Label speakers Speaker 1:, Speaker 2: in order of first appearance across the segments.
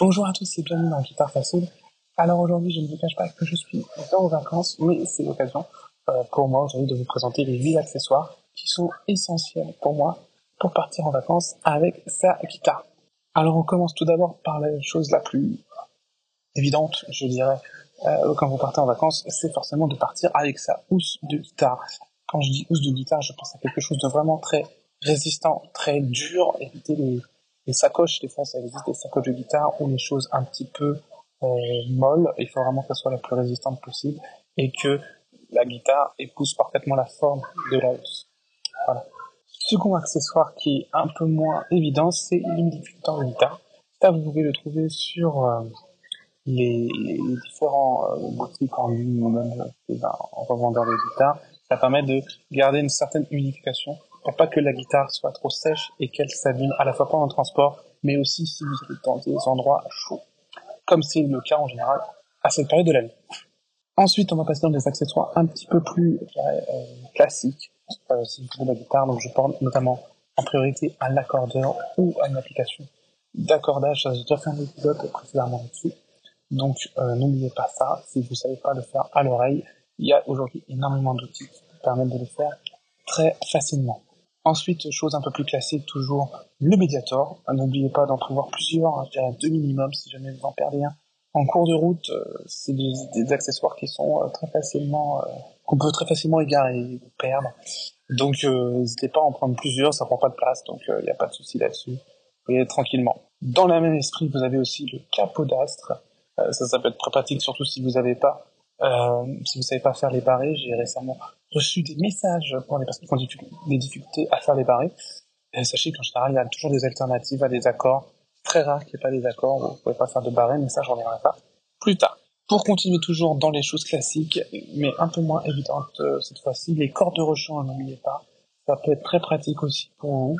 Speaker 1: Bonjour à tous et bienvenue dans Guitare Facile. Alors aujourd'hui, je ne vous cache pas que je suis dans aux vacances, mais c'est l'occasion euh, pour moi aujourd'hui de vous présenter les 8 accessoires qui sont essentiels pour moi pour partir en vacances avec sa guitare. Alors on commence tout d'abord par la chose la plus évidente, je dirais, euh, quand vous partez en vacances, c'est forcément de partir avec sa housse de guitare. Quand je dis housse de guitare, je pense à quelque chose de vraiment très résistant, très dur, éviter les, les sacoches, des fois ça existe des sacoches de guitare ou les choses un petit peu euh, molles, il faut vraiment qu'elle soit la plus résistante possible et que la guitare épouse parfaitement la forme de la housse. Voilà. Second accessoire qui est un peu moins évident, c'est l'humidificateur de guitare. Ça, vous pouvez le trouver sur euh, les, les, différents euh, boutiques en ligne ou même en revendeur de guitare. Ça permet de garder une certaine humidification pas que la guitare soit trop sèche et qu'elle s'abîme à la fois pendant le transport, mais aussi si vous êtes dans des endroits chauds, comme c'est le cas en général à cette période de l'année. Ensuite, on va passer dans des accessoires un petit peu plus euh, classiques, euh, si vous voulez la guitare, donc je porte notamment en priorité un accordeur ou à une application d'accordage. J'ai déjà fait un épisode précédemment dessus. Donc euh, n'oubliez pas ça, si vous ne savez pas le faire à l'oreille, il y a aujourd'hui énormément d'outils qui permettent de le faire très facilement. Ensuite, chose un peu plus classique, toujours le médiator. N'oubliez pas d'en prévoir plusieurs, je dirais deux minimum si jamais vous en perdez un. En cours de route, euh, c'est des, des, accessoires qui sont euh, très facilement, euh, qu'on peut très facilement égarer ou perdre. Donc n'hésitez pas à en prendre plusieurs, ça prend pas de place, donc il n'y a pas de souci là-dessus. Vous tranquillement. Dans le même esprit, vous avez aussi le capot d'astre. ça, ça peut être très pratique, surtout si vous n'avez pas euh, si vous savez pas faire les barrés, j'ai récemment reçu des messages pour les personnes qui ont des difficultés à faire les barrés. Et sachez qu'en général, il y a toujours des alternatives à des accords. Très rare qu'il n'y ait pas des accords vous pouvez pas faire de barrés, mais ça, j'en reviendrai pas plus tard. Pour continuer toujours dans les choses classiques, mais un peu moins évidentes euh, cette fois-ci, les cordes de rechange, n'oubliez pas. Ça peut être très pratique aussi pour vous.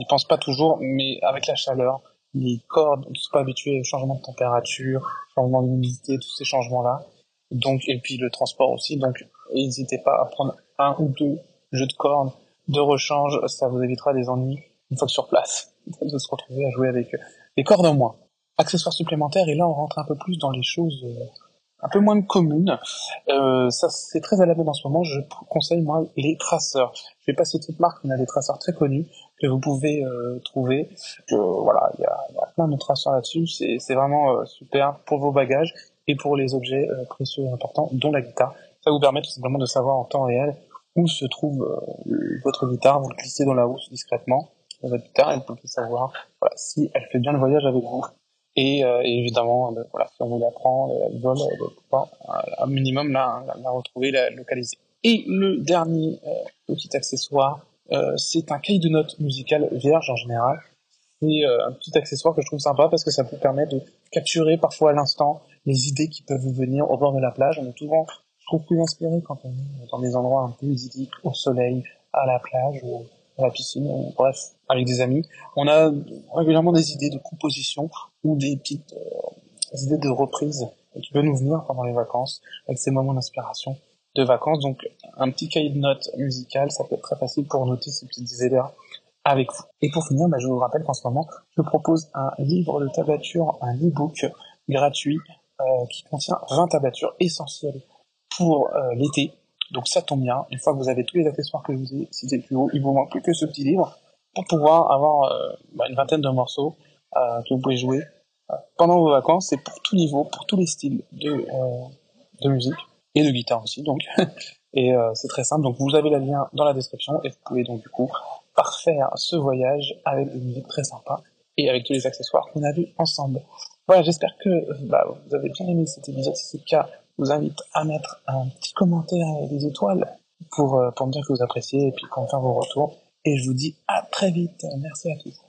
Speaker 1: Je pense pas toujours, mais avec la chaleur, les cordes, ne sont pas habitués au changement de température, changement d'humidité, tous ces changements-là. Donc, et puis le transport aussi. Donc, n'hésitez pas à prendre un ou deux jeux de cordes de rechange. Ça vous évitera des ennuis une fois que sur place de se retrouver à jouer avec les cordes en moins. Accessoires supplémentaires. Et là, on rentre un peu plus dans les choses euh, un peu moins communes. Euh, ça, c'est très à la mode en ce moment. Je conseille moi les traceurs. Je vais pas citer de marque, mais on a des traceurs très connus que vous pouvez euh, trouver. voilà, il y a, y a, plein de traceurs là-dessus. C'est vraiment euh, super pour vos bagages et pour les objets euh, précieux et importants, dont la guitare. Ça vous permet tout simplement de savoir en temps réel où se trouve euh, votre guitare. Vous le glissez dans la housse discrètement, votre guitare, et vous pouvez savoir voilà, si elle fait bien le voyage avec vous. Et, euh, évidemment, euh, voilà, si on vous la prend, elle vole, un minimum la, la, la, retrouver, la localiser. Et le dernier petit accessoire, c'est un cahier de notes musical vierge en général. C'est un petit accessoire que je trouve sympa parce que ça vous permet de capturer parfois à l'instant les idées qui peuvent venir au bord de la plage. On est souvent, je trouve, plus inspiré quand on est dans des endroits un peu idylliques, au soleil, à la plage ou à la piscine, ou, bref, avec des amis. On a régulièrement des idées de composition ou des petites euh, idées de reprise qui peuvent nous venir pendant les vacances, avec ces moments d'inspiration de vacances. Donc, un petit cahier de notes musical, ça peut être très facile pour noter ces petites idées-là avec vous. Et pour finir, bah, je vous rappelle qu'en ce moment, je propose un livre de tablature, un e-book gratuit euh, qui contient 20 tabatures essentielles pour euh, l'été. Donc ça tombe bien, une fois que vous avez tous les accessoires que je vous ai cités plus haut, il vous manque plus que ce petit livre pour pouvoir avoir euh, bah, une vingtaine de morceaux que vous pouvez jouer pendant vos vacances et pour tout niveau, pour tous les styles de, de musique et de guitare aussi donc. et c'est très simple, donc vous avez le lien dans la description et vous pouvez donc du coup parfaire ce voyage avec une musique très sympa et avec tous les accessoires qu'on a vus ensemble. Voilà, j'espère que bah, vous avez bien aimé cet épisode. Si c'est le cas, je vous invite à mettre un petit commentaire et des étoiles pour, euh, pour me dire que vous appréciez et puis qu'on faire vos retours. Et je vous dis à très vite. Merci à tous.